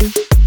Música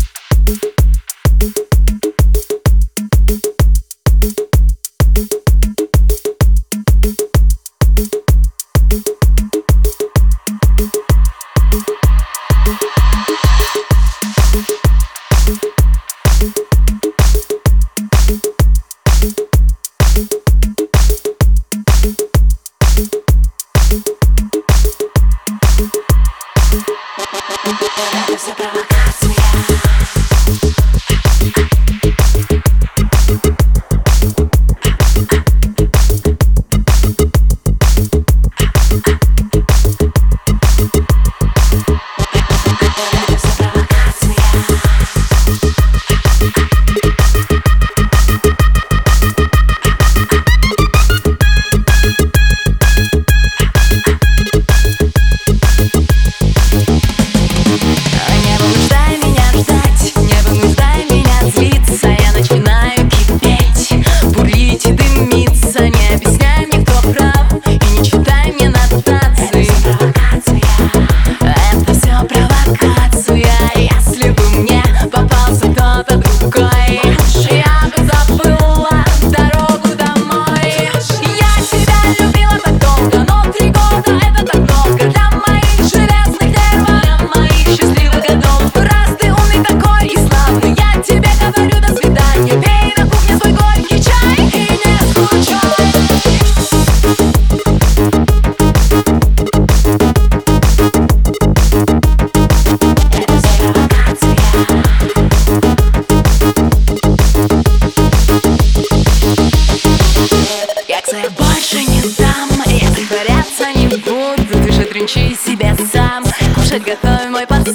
Венчай себя сам. Кушать готовь мой подсад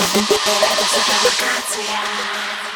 Revolucja demokracja